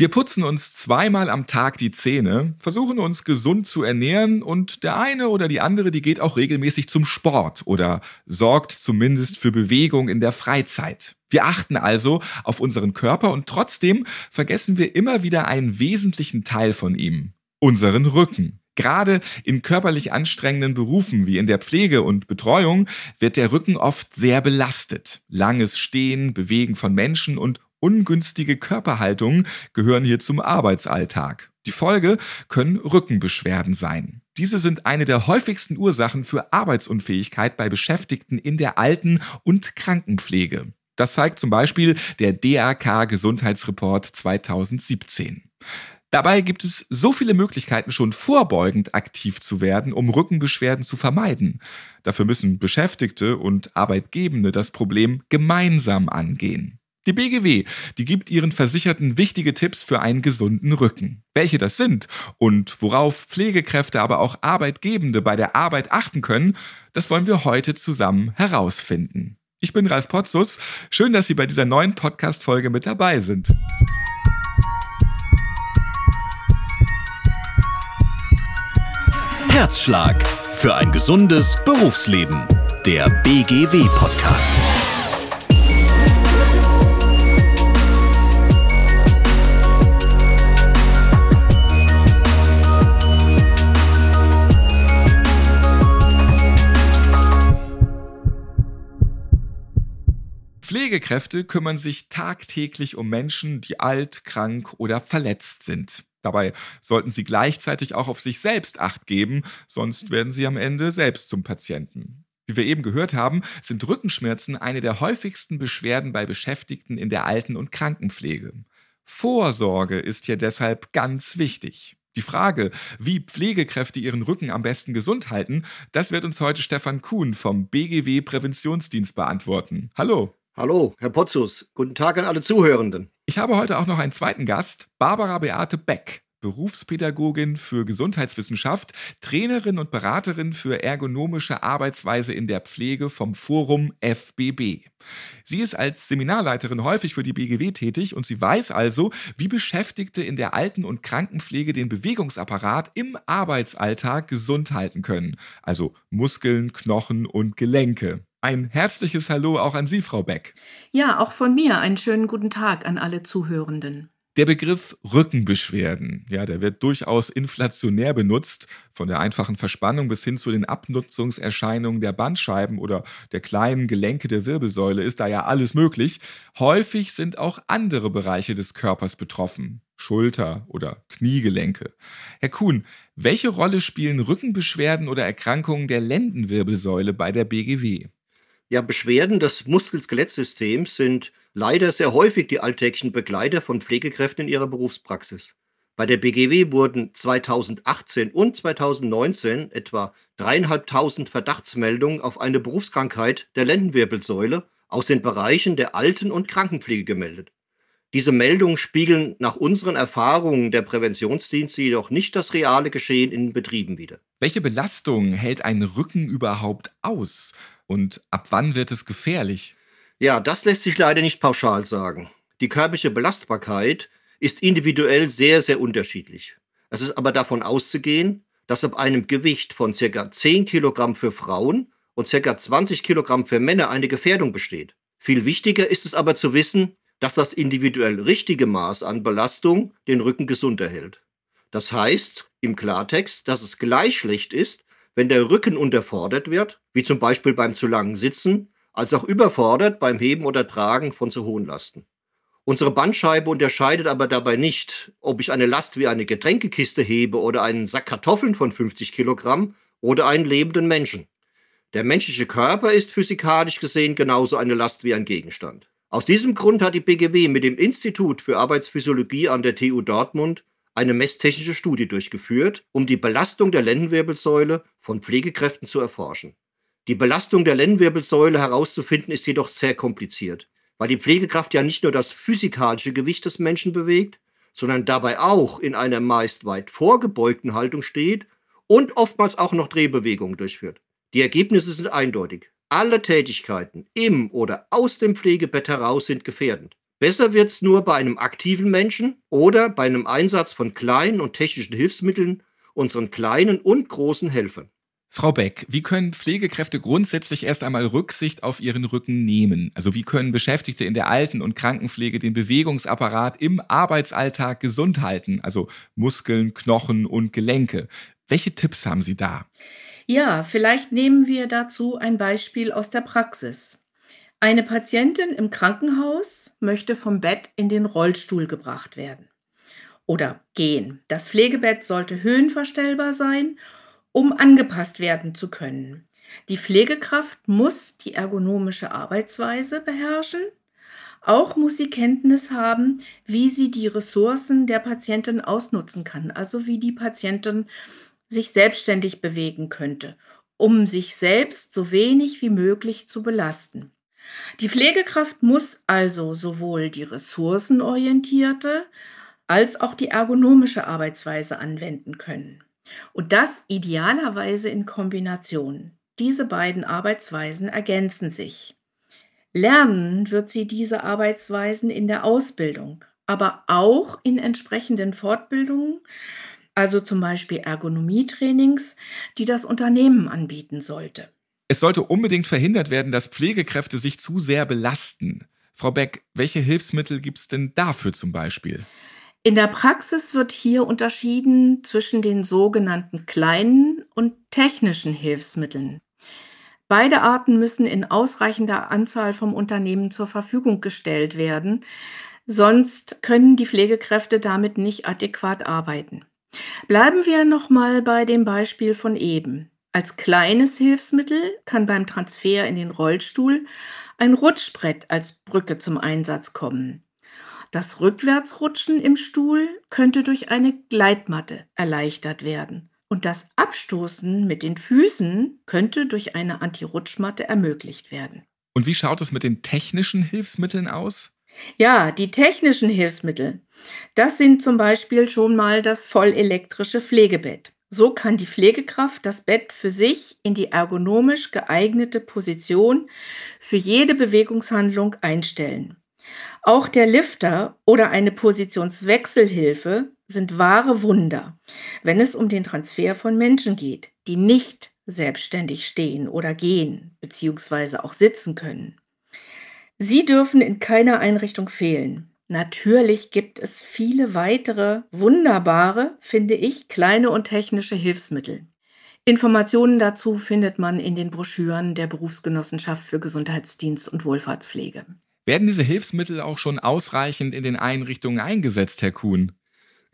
Wir putzen uns zweimal am Tag die Zähne, versuchen uns gesund zu ernähren und der eine oder die andere, die geht auch regelmäßig zum Sport oder sorgt zumindest für Bewegung in der Freizeit. Wir achten also auf unseren Körper und trotzdem vergessen wir immer wieder einen wesentlichen Teil von ihm, unseren Rücken. Gerade in körperlich anstrengenden Berufen wie in der Pflege und Betreuung wird der Rücken oft sehr belastet. Langes Stehen, Bewegen von Menschen und Ungünstige Körperhaltungen gehören hier zum Arbeitsalltag. Die Folge können Rückenbeschwerden sein. Diese sind eine der häufigsten Ursachen für Arbeitsunfähigkeit bei Beschäftigten in der Alten- und Krankenpflege. Das zeigt zum Beispiel der DRK Gesundheitsreport 2017. Dabei gibt es so viele Möglichkeiten, schon vorbeugend aktiv zu werden, um Rückenbeschwerden zu vermeiden. Dafür müssen Beschäftigte und Arbeitgebende das Problem gemeinsam angehen. Die BGW, die gibt ihren Versicherten wichtige Tipps für einen gesunden Rücken. Welche das sind und worauf Pflegekräfte, aber auch Arbeitgebende bei der Arbeit achten können, das wollen wir heute zusammen herausfinden. Ich bin Ralf Potzus. Schön, dass Sie bei dieser neuen Podcast-Folge mit dabei sind. Herzschlag für ein gesundes Berufsleben. Der BGW-Podcast. Pflegekräfte kümmern sich tagtäglich um Menschen, die alt, krank oder verletzt sind. Dabei sollten sie gleichzeitig auch auf sich selbst acht geben, sonst werden sie am Ende selbst zum Patienten. Wie wir eben gehört haben, sind Rückenschmerzen eine der häufigsten Beschwerden bei Beschäftigten in der Alten- und Krankenpflege. Vorsorge ist hier deshalb ganz wichtig. Die Frage, wie Pflegekräfte ihren Rücken am besten gesund halten, das wird uns heute Stefan Kuhn vom BGW Präventionsdienst beantworten. Hallo. Hallo, Herr Potzus. Guten Tag an alle Zuhörenden. Ich habe heute auch noch einen zweiten Gast, Barbara Beate Beck, Berufspädagogin für Gesundheitswissenschaft, Trainerin und Beraterin für ergonomische Arbeitsweise in der Pflege vom Forum FBB. Sie ist als Seminarleiterin häufig für die BGW tätig und sie weiß also, wie Beschäftigte in der Alten- und Krankenpflege den Bewegungsapparat im Arbeitsalltag gesund halten können, also Muskeln, Knochen und Gelenke. Ein herzliches Hallo auch an Sie, Frau Beck. Ja, auch von mir einen schönen guten Tag an alle Zuhörenden. Der Begriff Rückenbeschwerden, ja, der wird durchaus inflationär benutzt, von der einfachen Verspannung bis hin zu den Abnutzungserscheinungen der Bandscheiben oder der kleinen Gelenke der Wirbelsäule ist da ja alles möglich. Häufig sind auch andere Bereiche des Körpers betroffen, Schulter oder Kniegelenke. Herr Kuhn, welche Rolle spielen Rückenbeschwerden oder Erkrankungen der Lendenwirbelsäule bei der BGW? Ja, Beschwerden des Muskel-Skelettsystems sind leider sehr häufig die alltäglichen Begleiter von Pflegekräften in ihrer Berufspraxis. Bei der BGW wurden 2018 und 2019 etwa dreieinhalbtausend Verdachtsmeldungen auf eine Berufskrankheit der Lendenwirbelsäule aus den Bereichen der Alten- und Krankenpflege gemeldet. Diese Meldungen spiegeln nach unseren Erfahrungen der Präventionsdienste jedoch nicht das reale Geschehen in Betrieben wider. Welche Belastung hält ein Rücken überhaupt aus? Und ab wann wird es gefährlich? Ja, das lässt sich leider nicht pauschal sagen. Die körperliche Belastbarkeit ist individuell sehr, sehr unterschiedlich. Es ist aber davon auszugehen, dass ab einem Gewicht von ca. 10 Kilogramm für Frauen und ca. 20 Kilogramm für Männer eine Gefährdung besteht. Viel wichtiger ist es aber zu wissen, dass das individuell richtige Maß an Belastung den Rücken gesund erhält. Das heißt im Klartext, dass es gleich schlecht ist, wenn der Rücken unterfordert wird, wie zum Beispiel beim zu langen Sitzen, als auch überfordert beim Heben oder Tragen von zu hohen Lasten. Unsere Bandscheibe unterscheidet aber dabei nicht, ob ich eine Last wie eine Getränkekiste hebe oder einen Sack Kartoffeln von 50 Kilogramm oder einen lebenden Menschen. Der menschliche Körper ist physikalisch gesehen genauso eine Last wie ein Gegenstand. Aus diesem Grund hat die BGW mit dem Institut für Arbeitsphysiologie an der TU Dortmund eine messtechnische Studie durchgeführt, um die Belastung der Lendenwirbelsäule von Pflegekräften zu erforschen. Die Belastung der Lendenwirbelsäule herauszufinden ist jedoch sehr kompliziert, weil die Pflegekraft ja nicht nur das physikalische Gewicht des Menschen bewegt, sondern dabei auch in einer meist weit vorgebeugten Haltung steht und oftmals auch noch Drehbewegungen durchführt. Die Ergebnisse sind eindeutig. Alle Tätigkeiten im oder aus dem Pflegebett heraus sind gefährdend. Besser wird's nur bei einem aktiven Menschen oder bei einem Einsatz von kleinen und technischen Hilfsmitteln, unseren kleinen und großen Helfern. Frau Beck, wie können Pflegekräfte grundsätzlich erst einmal Rücksicht auf ihren Rücken nehmen? Also wie können Beschäftigte in der Alten- und Krankenpflege den Bewegungsapparat im Arbeitsalltag gesund halten? Also Muskeln, Knochen und Gelenke. Welche Tipps haben Sie da? Ja, vielleicht nehmen wir dazu ein Beispiel aus der Praxis. Eine Patientin im Krankenhaus möchte vom Bett in den Rollstuhl gebracht werden oder gehen. Das Pflegebett sollte höhenverstellbar sein um angepasst werden zu können. Die Pflegekraft muss die ergonomische Arbeitsweise beherrschen. Auch muss sie Kenntnis haben, wie sie die Ressourcen der Patientin ausnutzen kann, also wie die Patientin sich selbstständig bewegen könnte, um sich selbst so wenig wie möglich zu belasten. Die Pflegekraft muss also sowohl die ressourcenorientierte als auch die ergonomische Arbeitsweise anwenden können. Und das idealerweise in Kombination. Diese beiden Arbeitsweisen ergänzen sich. Lernen wird sie diese Arbeitsweisen in der Ausbildung, aber auch in entsprechenden Fortbildungen, also zum Beispiel Ergonomietrainings, die das Unternehmen anbieten sollte. Es sollte unbedingt verhindert werden, dass Pflegekräfte sich zu sehr belasten. Frau Beck, welche Hilfsmittel gibt es denn dafür zum Beispiel? In der Praxis wird hier unterschieden zwischen den sogenannten kleinen und technischen Hilfsmitteln. Beide Arten müssen in ausreichender Anzahl vom Unternehmen zur Verfügung gestellt werden, sonst können die Pflegekräfte damit nicht adäquat arbeiten. Bleiben wir nochmal bei dem Beispiel von eben. Als kleines Hilfsmittel kann beim Transfer in den Rollstuhl ein Rutschbrett als Brücke zum Einsatz kommen. Das Rückwärtsrutschen im Stuhl könnte durch eine Gleitmatte erleichtert werden. Und das Abstoßen mit den Füßen könnte durch eine Antirutschmatte ermöglicht werden. Und wie schaut es mit den technischen Hilfsmitteln aus? Ja, die technischen Hilfsmittel. Das sind zum Beispiel schon mal das vollelektrische Pflegebett. So kann die Pflegekraft das Bett für sich in die ergonomisch geeignete Position für jede Bewegungshandlung einstellen. Auch der Lifter oder eine Positionswechselhilfe sind wahre Wunder, wenn es um den Transfer von Menschen geht, die nicht selbstständig stehen oder gehen bzw. auch sitzen können. Sie dürfen in keiner Einrichtung fehlen. Natürlich gibt es viele weitere wunderbare, finde ich, kleine und technische Hilfsmittel. Informationen dazu findet man in den Broschüren der Berufsgenossenschaft für Gesundheitsdienst und Wohlfahrtspflege. Werden diese Hilfsmittel auch schon ausreichend in den Einrichtungen eingesetzt, Herr Kuhn?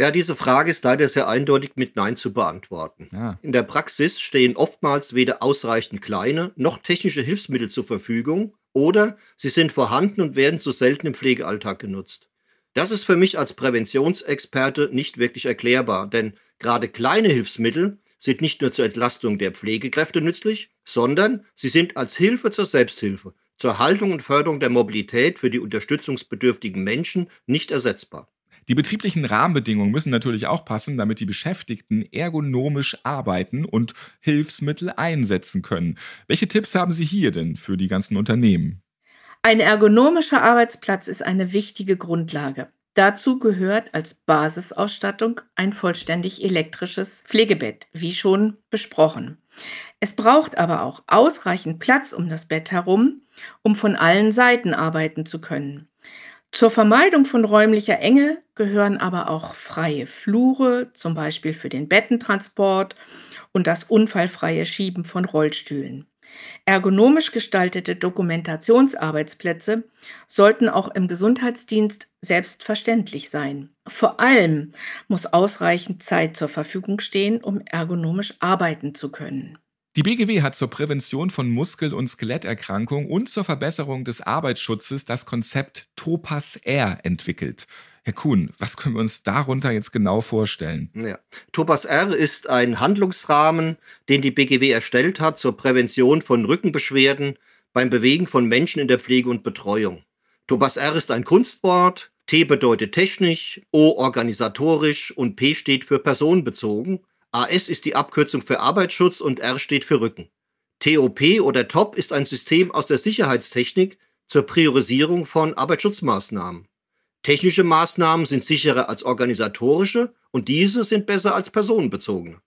Ja, diese Frage ist leider sehr eindeutig mit Nein zu beantworten. Ja. In der Praxis stehen oftmals weder ausreichend kleine noch technische Hilfsmittel zur Verfügung oder sie sind vorhanden und werden zu selten im Pflegealltag genutzt. Das ist für mich als Präventionsexperte nicht wirklich erklärbar, denn gerade kleine Hilfsmittel sind nicht nur zur Entlastung der Pflegekräfte nützlich, sondern sie sind als Hilfe zur Selbsthilfe zur Haltung und Förderung der Mobilität für die unterstützungsbedürftigen Menschen nicht ersetzbar. Die betrieblichen Rahmenbedingungen müssen natürlich auch passen, damit die Beschäftigten ergonomisch arbeiten und Hilfsmittel einsetzen können. Welche Tipps haben Sie hier denn für die ganzen Unternehmen? Ein ergonomischer Arbeitsplatz ist eine wichtige Grundlage. Dazu gehört als Basisausstattung ein vollständig elektrisches Pflegebett, wie schon besprochen. Es braucht aber auch ausreichend Platz um das Bett herum, um von allen Seiten arbeiten zu können. Zur Vermeidung von räumlicher Enge gehören aber auch freie Flure, zum Beispiel für den Bettentransport und das unfallfreie Schieben von Rollstühlen. Ergonomisch gestaltete Dokumentationsarbeitsplätze sollten auch im Gesundheitsdienst selbstverständlich sein. Vor allem muss ausreichend Zeit zur Verfügung stehen, um ergonomisch arbeiten zu können. Die BGW hat zur Prävention von Muskel- und Skeletterkrankungen und zur Verbesserung des Arbeitsschutzes das Konzept Topas R entwickelt. Herr Kuhn, was können wir uns darunter jetzt genau vorstellen? Ja. Topas R ist ein Handlungsrahmen, den die BGW erstellt hat zur Prävention von Rückenbeschwerden beim Bewegen von Menschen in der Pflege und Betreuung. Topas R ist ein Kunstwort. T bedeutet technisch, O organisatorisch und P steht für personenbezogen. AS ist die Abkürzung für Arbeitsschutz und R steht für Rücken. TOP oder TOP ist ein System aus der Sicherheitstechnik zur Priorisierung von Arbeitsschutzmaßnahmen. Technische Maßnahmen sind sicherer als organisatorische und diese sind besser als personenbezogene.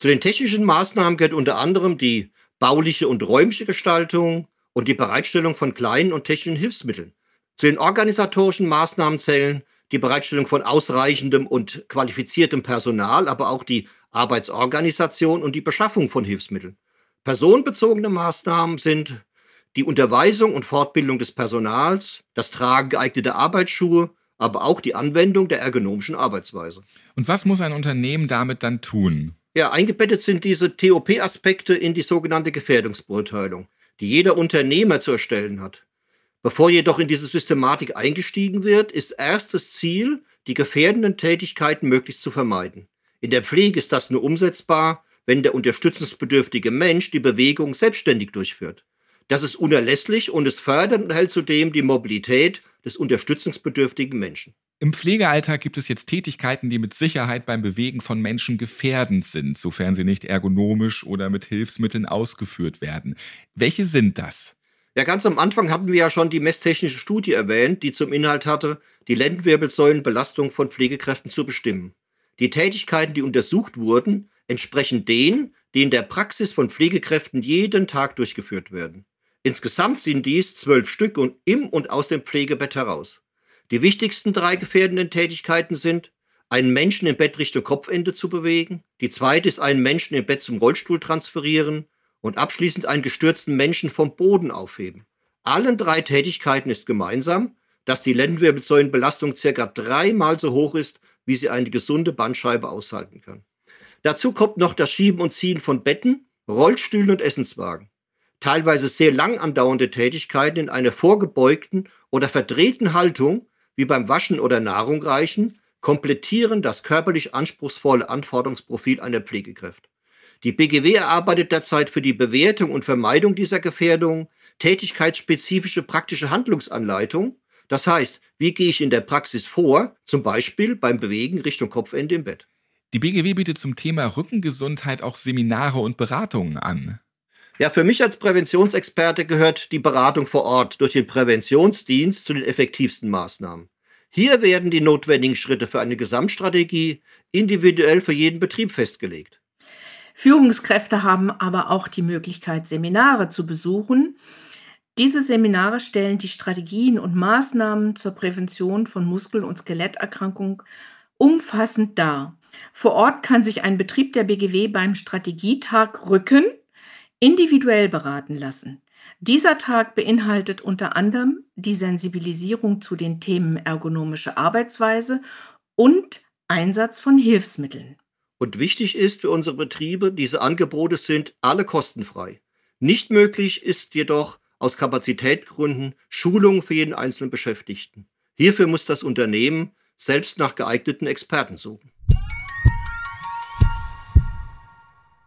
Zu den technischen Maßnahmen gehört unter anderem die bauliche und räumliche Gestaltung und die Bereitstellung von kleinen und technischen Hilfsmitteln. Zu den organisatorischen Maßnahmen zählen die Bereitstellung von ausreichendem und qualifiziertem Personal, aber auch die Arbeitsorganisation und die Beschaffung von Hilfsmitteln. Personenbezogene Maßnahmen sind die Unterweisung und Fortbildung des Personals, das Tragen geeigneter Arbeitsschuhe, aber auch die Anwendung der ergonomischen Arbeitsweise. Und was muss ein Unternehmen damit dann tun? Ja, eingebettet sind diese TOP-Aspekte in die sogenannte Gefährdungsbeurteilung, die jeder Unternehmer zu erstellen hat. Bevor jedoch in diese Systematik eingestiegen wird, ist erstes Ziel, die gefährdenden Tätigkeiten möglichst zu vermeiden. In der Pflege ist das nur umsetzbar, wenn der unterstützungsbedürftige Mensch die Bewegung selbstständig durchführt. Das ist unerlässlich und es fördert und hält zudem die Mobilität des unterstützungsbedürftigen Menschen. Im Pflegealltag gibt es jetzt Tätigkeiten, die mit Sicherheit beim Bewegen von Menschen gefährdend sind, sofern sie nicht ergonomisch oder mit Hilfsmitteln ausgeführt werden. Welche sind das? Ja, ganz am Anfang hatten wir ja schon die messtechnische Studie erwähnt, die zum Inhalt hatte, die Lendenwirbelsäulenbelastung von Pflegekräften zu bestimmen. Die Tätigkeiten, die untersucht wurden, entsprechen denen, die in der Praxis von Pflegekräften jeden Tag durchgeführt werden. Insgesamt sind dies zwölf Stück und im und aus dem Pflegebett heraus. Die wichtigsten drei gefährdenden Tätigkeiten sind, einen Menschen im Bett Richtung Kopfende zu bewegen, die zweite ist, einen Menschen im Bett zum Rollstuhl transferieren und abschließend einen gestürzten Menschen vom Boden aufheben. Allen drei Tätigkeiten ist gemeinsam, dass die Lendenwirbelsäulenbelastung circa dreimal so hoch ist, wie sie eine gesunde Bandscheibe aushalten kann. Dazu kommt noch das Schieben und Ziehen von Betten, Rollstühlen und Essenswagen teilweise sehr lang andauernde Tätigkeiten in einer vorgebeugten oder verdrehten Haltung, wie beim Waschen oder Nahrung reichen, komplettieren das körperlich anspruchsvolle Anforderungsprofil einer Pflegekraft. Die BGW erarbeitet derzeit für die Bewertung und Vermeidung dieser Gefährdung tätigkeitsspezifische praktische Handlungsanleitung. Das heißt, wie gehe ich in der Praxis vor, zum Beispiel beim Bewegen Richtung Kopfende im Bett. Die BGW bietet zum Thema Rückengesundheit auch Seminare und Beratungen an. Ja, für mich als Präventionsexperte gehört die Beratung vor Ort durch den Präventionsdienst zu den effektivsten Maßnahmen. Hier werden die notwendigen Schritte für eine Gesamtstrategie individuell für jeden Betrieb festgelegt. Führungskräfte haben aber auch die Möglichkeit, Seminare zu besuchen. Diese Seminare stellen die Strategien und Maßnahmen zur Prävention von Muskel- und Skeletterkrankungen umfassend dar. Vor Ort kann sich ein Betrieb der BGW beim Strategietag Rücken individuell beraten lassen. Dieser Tag beinhaltet unter anderem die Sensibilisierung zu den Themen ergonomische Arbeitsweise und Einsatz von Hilfsmitteln. Und wichtig ist für unsere Betriebe, diese Angebote sind alle kostenfrei. Nicht möglich ist jedoch aus Kapazitätsgründen Schulung für jeden einzelnen Beschäftigten. Hierfür muss das Unternehmen selbst nach geeigneten Experten suchen.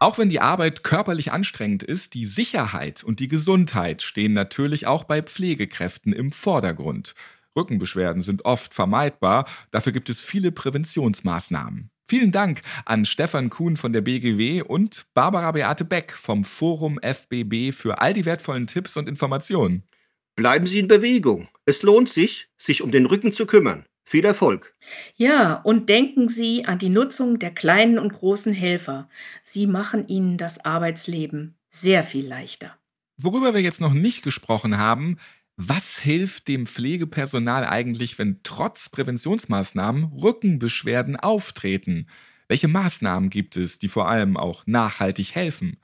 Auch wenn die Arbeit körperlich anstrengend ist, die Sicherheit und die Gesundheit stehen natürlich auch bei Pflegekräften im Vordergrund. Rückenbeschwerden sind oft vermeidbar, dafür gibt es viele Präventionsmaßnahmen. Vielen Dank an Stefan Kuhn von der BGW und Barbara Beate Beck vom Forum FBB für all die wertvollen Tipps und Informationen. Bleiben Sie in Bewegung. Es lohnt sich, sich um den Rücken zu kümmern. Viel Erfolg. Ja, und denken Sie an die Nutzung der kleinen und großen Helfer. Sie machen Ihnen das Arbeitsleben sehr viel leichter. Worüber wir jetzt noch nicht gesprochen haben, was hilft dem Pflegepersonal eigentlich, wenn trotz Präventionsmaßnahmen Rückenbeschwerden auftreten? Welche Maßnahmen gibt es, die vor allem auch nachhaltig helfen?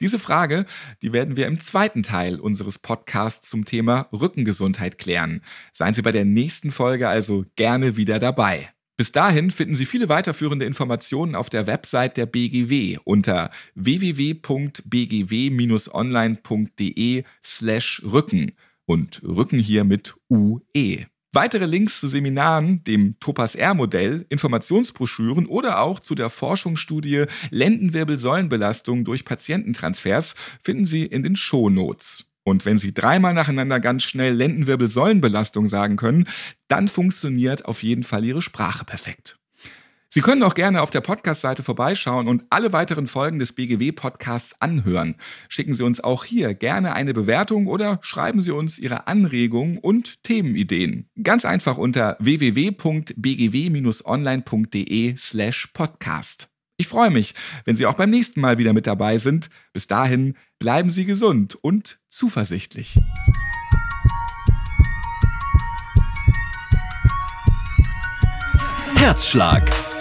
Diese Frage, die werden wir im zweiten Teil unseres Podcasts zum Thema Rückengesundheit klären. Seien Sie bei der nächsten Folge also gerne wieder dabei. Bis dahin finden Sie viele weiterführende Informationen auf der Website der BGW unter www.bgw-online.de slash Rücken und Rücken hier mit UE. Weitere Links zu Seminaren, dem Topaz-R-Modell, Informationsbroschüren oder auch zu der Forschungsstudie Lendenwirbelsäulenbelastung durch Patiententransfers finden Sie in den Shownotes. Und wenn Sie dreimal nacheinander ganz schnell Lendenwirbelsäulenbelastung sagen können, dann funktioniert auf jeden Fall Ihre Sprache perfekt. Sie können auch gerne auf der Podcast-Seite vorbeischauen und alle weiteren Folgen des BGW-Podcasts anhören. Schicken Sie uns auch hier gerne eine Bewertung oder schreiben Sie uns Ihre Anregungen und Themenideen. Ganz einfach unter www.bgw-online.de slash podcast. Ich freue mich, wenn Sie auch beim nächsten Mal wieder mit dabei sind. Bis dahin bleiben Sie gesund und zuversichtlich. Herzschlag